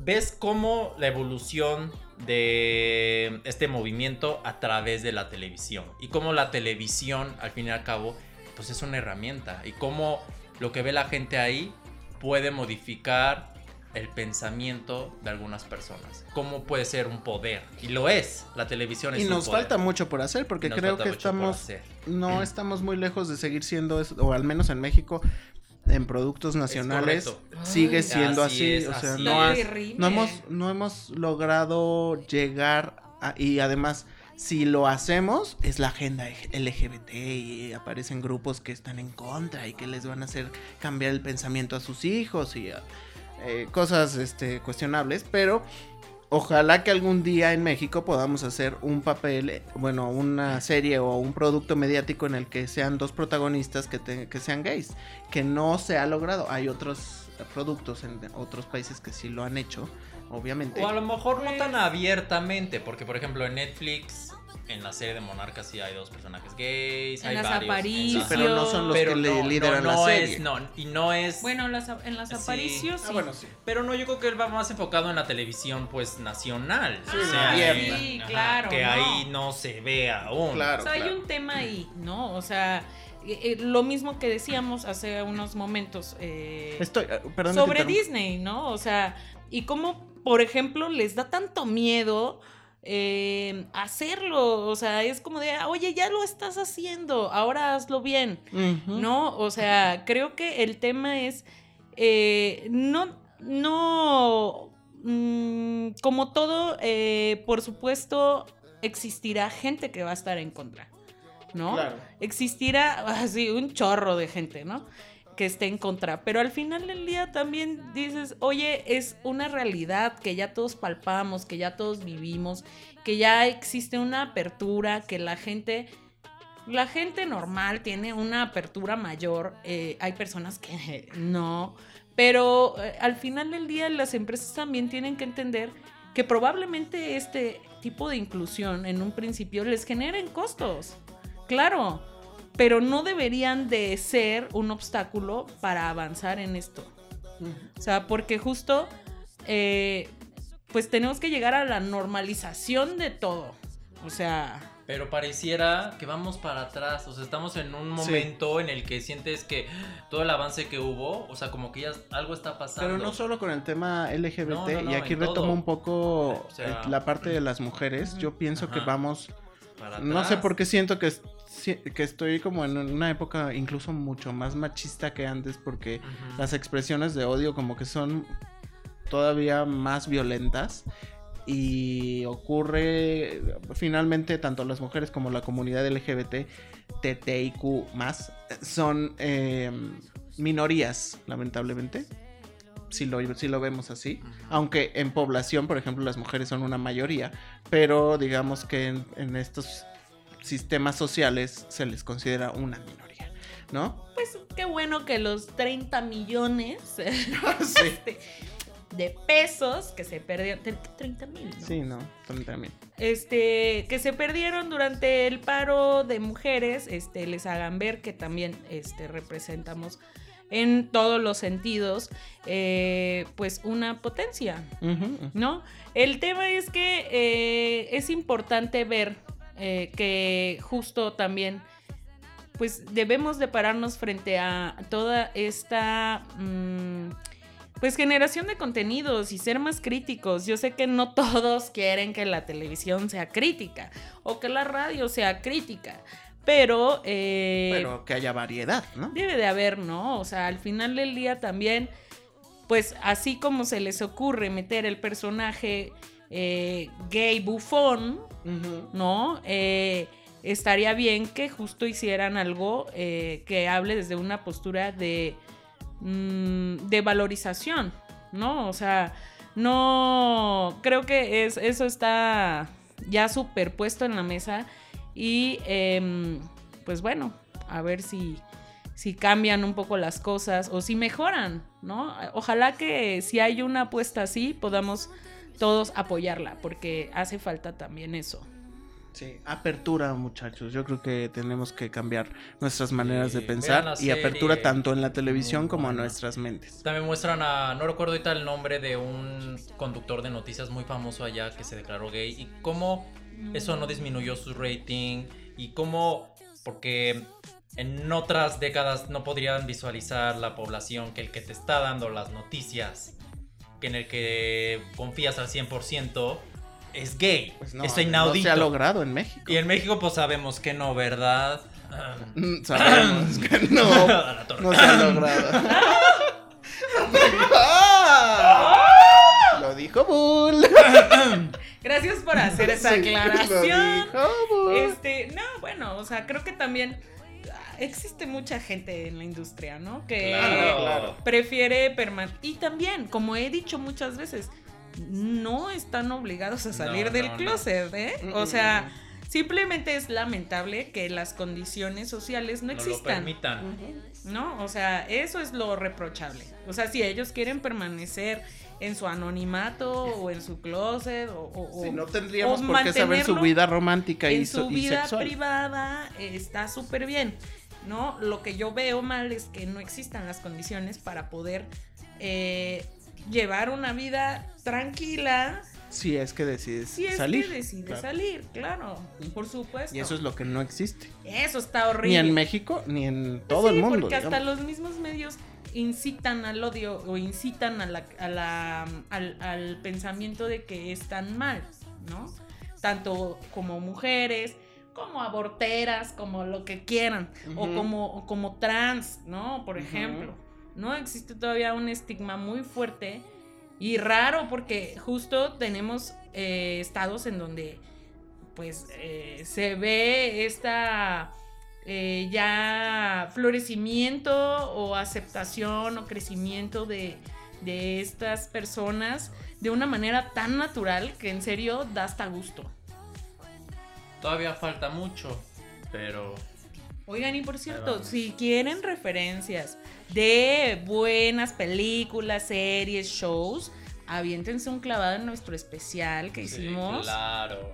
ves cómo la evolución de este movimiento a través de la televisión y cómo la televisión al fin y al cabo pues es una herramienta y cómo lo que ve la gente ahí puede modificar el pensamiento de algunas personas. Cómo puede ser un poder y lo es. La televisión es Y un nos poder. falta mucho por hacer porque nos creo que estamos no estamos muy lejos de seguir siendo eso, o al menos en México en productos nacionales sigue siendo así así, es, o sea, así no, has- no hemos no hemos logrado llegar a- y además si lo hacemos es la agenda LGBT y aparecen grupos que están en contra y que les van a hacer cambiar el pensamiento a sus hijos y eh, cosas este cuestionables, pero Ojalá que algún día en México podamos hacer un papel, eh, bueno, una serie o un producto mediático en el que sean dos protagonistas que, te- que sean gays, que no se ha logrado. Hay otros eh, productos en otros países que sí lo han hecho, obviamente. O a lo mejor no Pues- tan abiertamente, porque por ejemplo en Netflix, en la serie de Monarcas sí hay dos personajes gays, En hay las varios. en Aparicio. la- pero no son los pero que no, lideran no, no la es, serie. no, y no es... Bueno, las- en las Sí. aparicios. Ah, bueno, sí. Pero no, yo creo que él va más enfocado en la televisión, pues, nacional. Sí, o sea, ajá, claro, Que no. ahí no se ve aún. Claro. O sea, hay un tema ahí, ¿no? O sea, eh, eh, lo mismo que decíamos hace unos momentos eh, Estoy, eh, perdón, sobre. Disney, ¿no? O sea, y cómo, por ejemplo, les da tanto miedo eh, hacerlo. O sea, es como de, oye, ya lo estás haciendo, ahora hazlo bien. ¿no? O sea, creo que el tema es eh, no, no, mm, como todo, eh, por supuesto, existirá gente que va a estar en contra, ¿no? Claro. Existirá así un chorro de gente, ¿no? Que esté en contra, pero al final del día también dices, oye, es una realidad que ya todos palpamos, que ya todos vivimos, que ya existe una apertura, que la gente la gente normal tiene una apertura mayor, eh, hay personas que no, pero eh, al final del día las empresas también tienen que entender que probablemente este tipo de inclusión en un principio les generen costos, claro, pero no deberían de ser un obstáculo para avanzar en esto. O sea, porque justo, eh, pues tenemos que llegar a la normalización de todo. O sea, Pero pareciera que vamos para atrás, o sea, estamos en un momento en el que sientes que todo el avance que hubo, o sea, como que ya algo está pasando. Pero no solo con el tema LGBT, No, no, no, y aquí retomo todo. un poco O sea, eh, la parte de las mujeres. Yo pienso que vamos, Para no sé por qué siento que, que estoy como en una época incluso mucho más machista que antes, porque las expresiones de odio como que son todavía más violentas y ocurre finalmente tanto las mujeres como la comunidad LGBT TTIQ más son eh, minorías lamentablemente si lo, si lo vemos así. Aunque en población por ejemplo las mujeres son una mayoría pero digamos que en, en estos sistemas sociales se les considera una minoría ¿no? Pues qué bueno que los 30 millones sí. este, de pesos que se perdieron. 30 mil, ¿no? Sí, no, también. Este, que se perdieron durante el paro de mujeres, este, les hagan ver que también este, representamos en todos los sentidos, eh, pues una potencia. ¿no? El tema es que eh, es importante ver eh, que justo también, pues debemos de pararnos frente a toda esta, mm, pues generación de contenidos y ser más críticos. Yo sé que no todos quieren que la televisión sea crítica o que la radio sea crítica, pero... eh, Pero que haya variedad, ¿no? Debe de haber, ¿no? O sea, al final del día también, pues así como se les ocurre meter el personaje eh, gay bufón, ¿no? Eh, estaría bien que justo hicieran algo eh, que hable desde una postura de, mm, de valorización, ¿no? O sea, no, creo que es, eso está ya superpuesto en la mesa y em, pues bueno, a ver si, si cambian un poco las cosas o si mejoran, ¿no? Ojalá que si hay una apuesta así podamos todos apoyarla, porque hace falta también eso. Sí, apertura, muchachos. Yo creo que tenemos que cambiar nuestras maneras de pensar y apertura tanto en la televisión Muy como en nuestras mentes. También muestran a, no recuerdo ahorita el nombre de un conductor de noticias muy famoso allá que se declaró gay y cómo eso no disminuyó su rating y cómo, porque en otras décadas no podrían visualizar la población que el que te está dando las noticias, en el que confías al 100%, es gay, Pues no, es no inaudito. se ha logrado en México. y en México pues sabemos que no, ¿verdad? Mm, Sabemos que no, no se ha logrado. ¡Ah! Lo dijo Bull. Gracias por hacer esa Sí, aclaración. Lo dijo Bull. Este, no, bueno, o sea, creo que también ah, existe mucha gente en la industria, ¿no? Que Claro, claro. prefiere permanecer. Y también, como he dicho muchas veces, no están obligados a salir No, del no, closet, ¿eh? Mm, O mm, sea, simplemente es lamentable que las condiciones sociales no No lo existan. permitan. ¿no? O sea, eso es lo reprochable. O sea, si ellos quieren permanecer en su anonimato o en su closet o, o- no tendríamos o por qué saber su vida romántica y, en su y vida sexual. privada eh, está súper bien, ¿no? Lo que yo veo mal es que no existan las condiciones para poder eh, llevar una vida tranquila Si es que decides si es salir. que decide claro. salir, claro, por supuesto. Y eso es lo que no existe. Eso está horrible. Ni en México, ni en todo Sí, el mundo. Porque hasta los mismos medios incitan al odio o incitan a la, a la- al, al pensamiento de que están mal, ¿no? Tanto como mujeres, como aborteras, como lo que quieran, o, como, o como trans, ¿no? Por ejemplo, ¿no? Existe todavía un estigma muy fuerte y raro porque justo tenemos eh, estados en donde pues eh, se ve esta eh, ya florecimiento o aceptación o crecimiento de, de estas personas de una manera tan natural que en serio da hasta gusto. Todavía falta mucho, pero Oigan, y por cierto, si quieren referencias de buenas películas, series, shows, aviéntense un clavado en nuestro especial que sí, hicimos claro.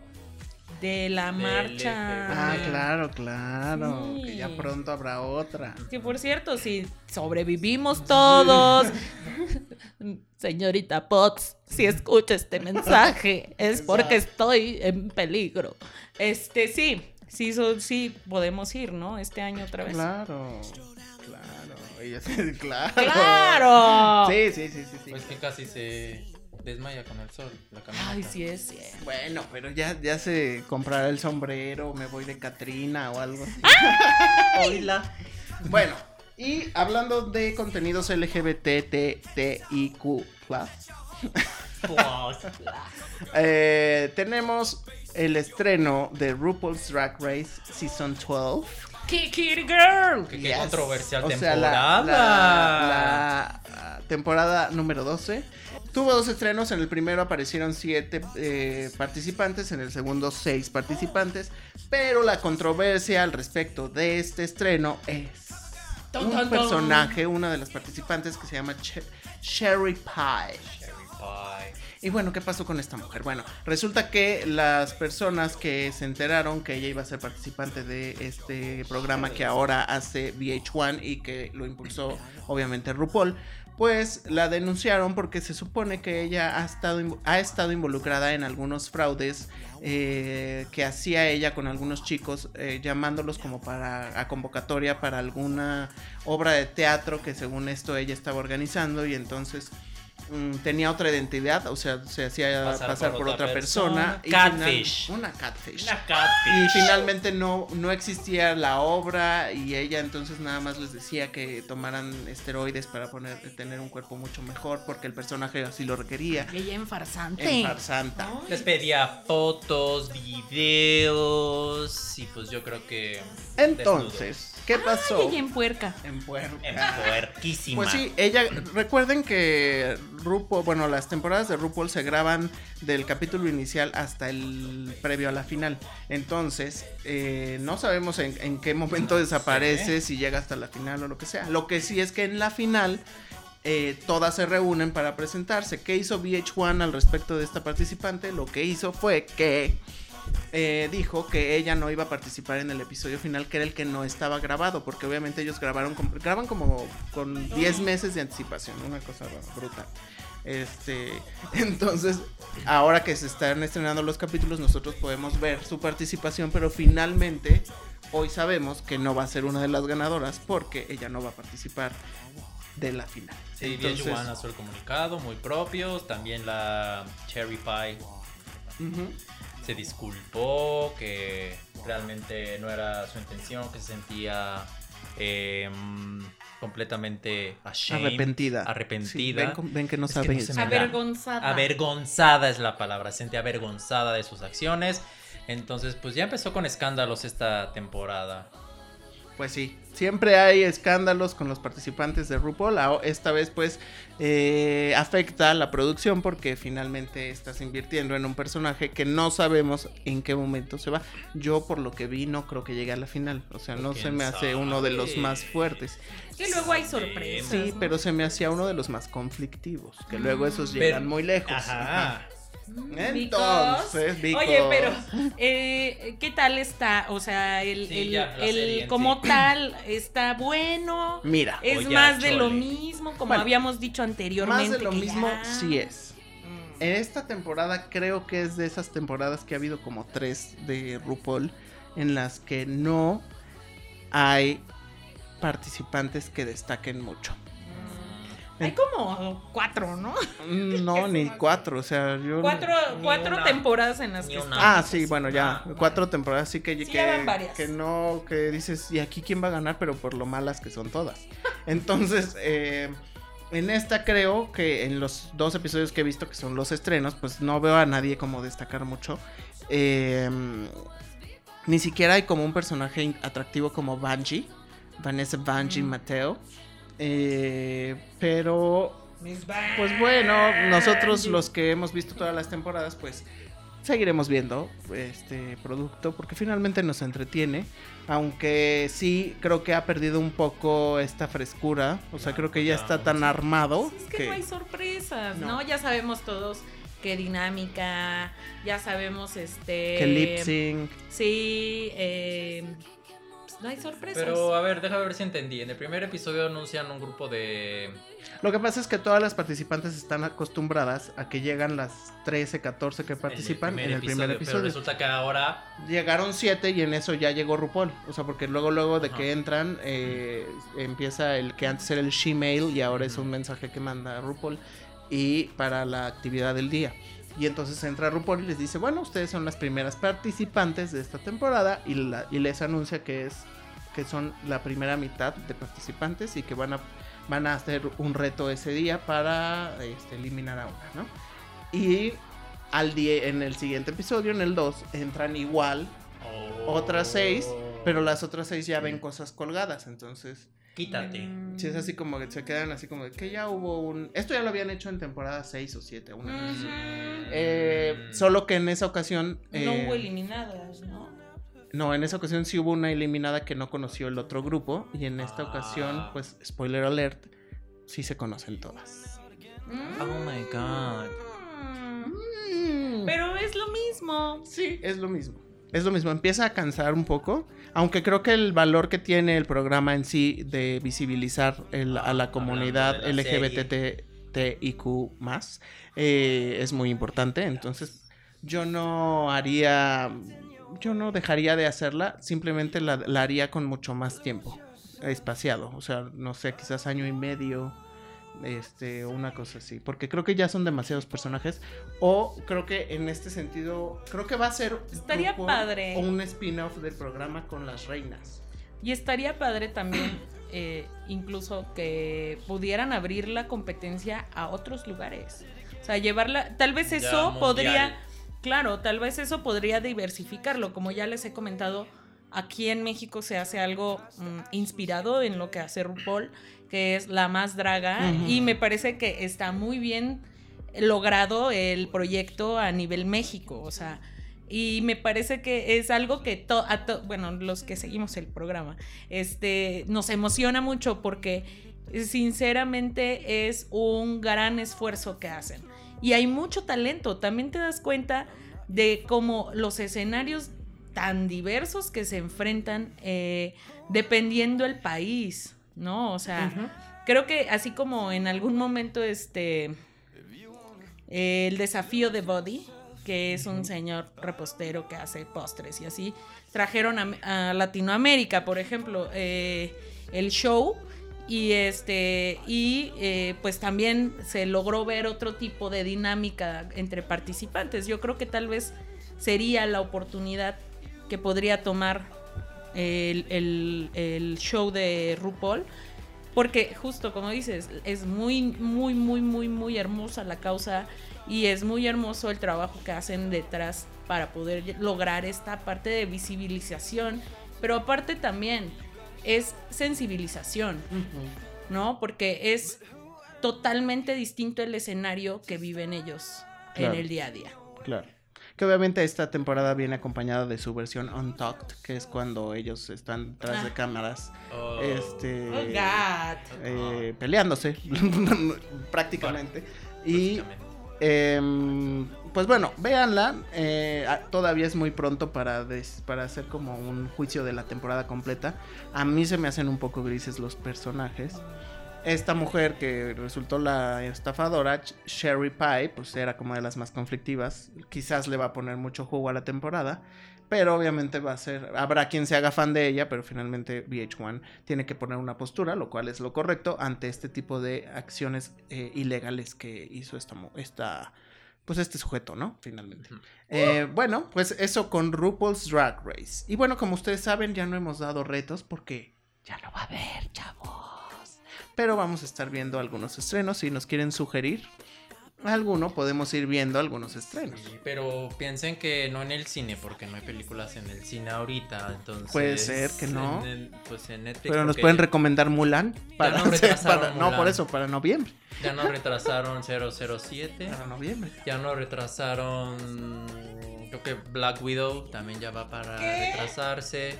De la Del marcha. Ah, Ah. claro, claro. Sí. Que ya pronto habrá otra. Que por cierto, si sobrevivimos todos, señorita Potts, si escucha este mensaje, es porque estoy en peligro. Este, sí, sí, so- sí, podemos ir, ¿no? Este año otra vez. Claro, claro. Ella claro. ¡Claro! Sí, sí, sí, sí. sí. Pues que casi se desmaya con el sol, la camioneta. Ay, sí es cierto. Bueno, pero ya, ya se comprará el sombrero, me voy de Catrina o algo así. Bueno, y hablando de contenidos LGBTTIQ+, eh, tenemos el estreno de RuPaul's Drag Race Season 12. Ki- Kitty Girl. Qué Yes. controversial O sea, temporada. la, la- la, temporada número 12. Tuvo dos estrenos. En el primero aparecieron siete eh, participantes. En el segundo, seis participantes. Pero la controversia al respecto de este estreno es un personaje, una de las participantes que se llama Sherry Pie. Cherry pie. Y bueno, ¿qué pasó con esta mujer? Bueno, resulta que las personas que se enteraron que ella iba a ser participante de este programa que ahora hace VH1 y que lo impulsó obviamente RuPaul, pues la denunciaron porque se supone que ella ha estado, ha estado involucrada en algunos fraudes eh, que hacía ella con algunos chicos, eh, llamándolos como para a convocatoria para alguna obra de teatro que según esto ella estaba organizando y entonces mm, tenía otra identidad, o sea, se hacía Pasar pasar, por por, otra otra persona. persona. y Catfish. final- una catfish. Una Y catfish. finalmente no, no existía la obra y ella entonces nada más les decía que tomaran esteroides para poner, tener un cuerpo mucho mejor porque el personaje así lo requería. Ella en farsante. En farsanta. Les pedía fotos, videos y pues yo creo que... Entonces, ¿qué pasó? Ella en puerca. En Puerca. En puerquísima. Pues sí, ella, recuerden que RuPaul, bueno, las temporadas de RuPaul se graban del capítulo inicial hasta el previo a la final. Entonces, eh, no sabemos en, en qué momento desaparece, si llega hasta la final o lo que sea. Lo que sí es que en la final eh, todas se reúnen para presentarse. ¿Qué hizo VH1 al respecto de esta participante? Lo que hizo fue que eh, dijo que ella no iba a participar en el episodio final, que era el que no estaba grabado, porque obviamente ellos grabaron, graban como con 10 meses de anticipación, una cosa brutal. Este, entonces, ahora que se están estrenando los capítulos, nosotros podemos ver su participación, pero finalmente hoy sabemos que no va a ser una de las ganadoras porque ella no va a participar de la final. Sí, Entonces, VH1 hizo el comunicado muy propio. También la Cherry Pie. Se disculpó, que realmente no era su intención, que se sentía eh, mm, completamente ashamed, arrepentida. Arrepentida. Sí, ven, que no Es que sabe. no. Avergonzada. Avergonzada es la palabra, se sentía avergonzada de sus acciones. Entonces, pues ya empezó con escándalos esta temporada. Pues sí, siempre hay escándalos con los participantes de RuPaul. Ah, Esta vez pues eh, afecta a la producción porque finalmente estás invirtiendo en un personaje que no sabemos en qué momento se va. Yo por lo que vi no creo que llegue a la final. O sea, no ¿Quién se me hace uno de los más fuertes. Que luego hay sorpresas. Sí, ¿no? pero se me hacía uno de los más conflictivos. Que luego esos llegan Pero- muy lejos. Ajá. Entonces, Because- Oye, pero eh, ¿qué tal está? O sea, el, Sí, el- ya, el- serie en como sí. tal está bueno. Mira, Es más de lo mismo, como Bueno, habíamos dicho anteriormente. más de lo mismo ya- sí es. Mm. Esta temporada creo que es de esas temporadas que ha habido como tres de RuPaul en las que no hay participantes que destaquen mucho. Hay como cuatro, ¿no? No, ni cuatro, o sea, yo... Cuatro, cuatro una. temporadas en las que una. Ah, sí, bueno, ya, Ah, cuatro temporadas, sí que, Sí, que, que no, que dices, ¿y aquí quién va a ganar? Pero por lo malas que son todas. Entonces, eh, en esta creo que en los dos episodios que he visto, que son los estrenos, pues no veo a nadie como destacar mucho. Eh, ni siquiera hay como un personaje atractivo como Banji, Vanessa Banji Mm. Mateo. Eh, pero pues bueno, nosotros los que hemos visto todas las temporadas, pues seguiremos viendo este producto porque finalmente nos entretiene. Aunque sí creo que ha perdido un poco esta frescura. O sea, creo que ya está tan armado Es que que. no hay sorpresas, No. ¿no? Ya sabemos todos qué dinámica, ya sabemos este... Que lip sync. Sí, eh, no hay sorpresas. Pero a ver, déjame ver si entendí. En el primer episodio anuncian un grupo de. Lo que pasa es que todas las participantes están acostumbradas a que llegan las 13, 14 que participan en el primer episodio. Pero resulta que ahora. Llegaron 7 y en eso ya llegó RuPaul. O sea, porque luego, luego de que entran, eh, empieza el que antes era el Gmail y ahora es un mensaje que manda RuPaul. Y para la actividad del día. Y entonces entra RuPaul y les dice, bueno, ustedes son las primeras participantes de esta temporada y, y les anuncia que es que son la primera mitad de participantes y que van a van a hacer un reto ese día para este, eliminar a una, ¿no? Y al día, en el siguiente episodio, en el 2, entran igual otras seis, pero las otras seis ya ven cosas colgadas, entonces Quítate. Mm. Sí, es así como que se quedan así como de que ya hubo un... Esto ya lo habían hecho en temporada 6 o 7, una cosa así. Eh, solo que en esa ocasión... No eh, hubo eliminadas, ¿no? No, en esa ocasión sí hubo una eliminada que no conoció el otro grupo. Y en esta Ah. ocasión, pues, spoiler alert, sí se conocen todas. Oh my god. Mm. Pero es lo mismo. Sí, es lo mismo. Es lo mismo, empieza a cansar un poco, aunque creo que el valor que tiene el programa en sí de visibilizar el- a la comunidad Hablando de la LGBTIQ más eh, es muy importante, entonces yo no haría, yo no dejaría de hacerla, simplemente la, la haría con mucho más tiempo espaciado, o sea, no sé, quizás año y medio, este, una cosa así, porque creo que ya son demasiados personajes, o creo que en este sentido, creo que va a ser Estaría grupo padre. un spin-off del programa con las reinas. Y estaría padre también, eh, incluso que pudieran abrir la competencia a otros lugares. O sea, llevarla, tal vez eso podría, claro, tal vez eso podría diversificarlo. Como ya les he comentado, aquí en México se hace algo mm, inspirado en lo que hace RuPaul, que es la más draga. Y me parece que está muy bien logrado el proyecto a nivel México. O sea, y me parece que es algo que, to- a to- bueno, los que seguimos el programa, este, nos emociona mucho porque sinceramente es un gran esfuerzo que hacen. Y hay mucho talento, también te das cuenta de cómo los escenarios tan diversos que se enfrentan eh, dependiendo el país, ¿no? O sea, creo que así como en algún momento este el desafío de Body, que es un señor repostero que hace postres y así, trajeron a, a Latinoamérica, por ejemplo, eh, el show y este y eh, pues también se logró ver otro tipo de dinámica entre participantes. Yo creo que tal vez sería la oportunidad que podría tomar el, el- el show de RuPaul. Porque justo como dices, es muy, muy, muy, muy, muy hermosa la causa y es muy hermoso el trabajo que hacen detrás para poder lograr esta parte de visibilización. Pero aparte también es sensibilización, ¿no? Porque es totalmente distinto el escenario que viven ellos Claro. en el día a día. Claro. Que obviamente esta temporada viene acompañada de su versión Untucked, que es cuando ellos están tras de Ah. cámaras, Oh. este, Oh, God. eh, peleándose prácticamente. Y Básicamente. Em, pues bueno, véanla. eh, todavía es muy pronto para, para hacer como un juicio de la temporada completa. A mí se me hacen un poco grises los personajes. Esta mujer que resultó la estafadora, Sherry Pie, pues era como de las más conflictivas. Quizás le va a poner mucho jugo a la temporada. Pero obviamente va a ser. Habrá quien se haga fan de ella, pero finalmente VH1 tiene que poner una postura, lo cual es lo correcto, ante este tipo de acciones eh, ilegales que hizo esta, esta. Pues este sujeto, ¿no? Finalmente. Eh, bueno, pues eso con RuPaul's Drag Race. Y bueno, como ustedes saben, ya no hemos dado retos porque ya no va a haber, chavos. Pero vamos a estar viendo algunos estrenos. Si nos quieren sugerir alguno, podemos ir viendo algunos estrenos. Sí, pero piensen que no en el cine, porque no hay películas en el cine ahorita, entonces... Puede ser que no. en el- pues en Netflix. Pero nos pueden recomendar Mulan. Para, no retrasaron para- no, por eso, para noviembre. Ya no retrasaron 007. Para noviembre. Ya no retrasaron. Creo que Black Widow también ya va para retrasarse.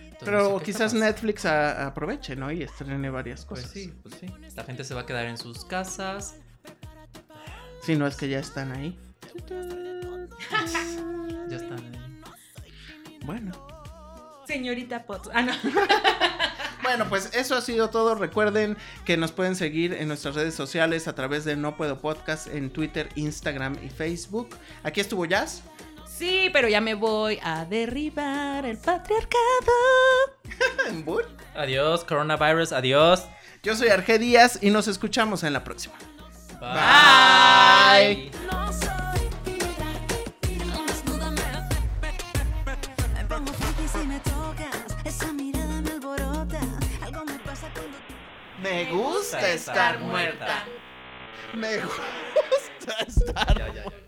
Entonces, Pero quizás. Netflix a- aproveche, ¿no? Y estrene varias Pues cosas. sí, pues sí. La gente se va a quedar en sus casas. Si no es que ya están ahí. Ya están ahí. Bueno. Señorita Potts. Ah, no. Bueno, pues eso ha sido todo. Recuerden que nos pueden seguir en nuestras redes sociales a través de No Puedo Podcast en Twitter, Instagram y Facebook. Aquí estuvo Jazz. Sí, pero ya me voy a derribar el patriarcado. en Bull. Adiós, coronavirus, adiós. Yo soy Arge Díaz y nos escuchamos en la próxima. Bye. Me gusta estar muerta. Me gusta estar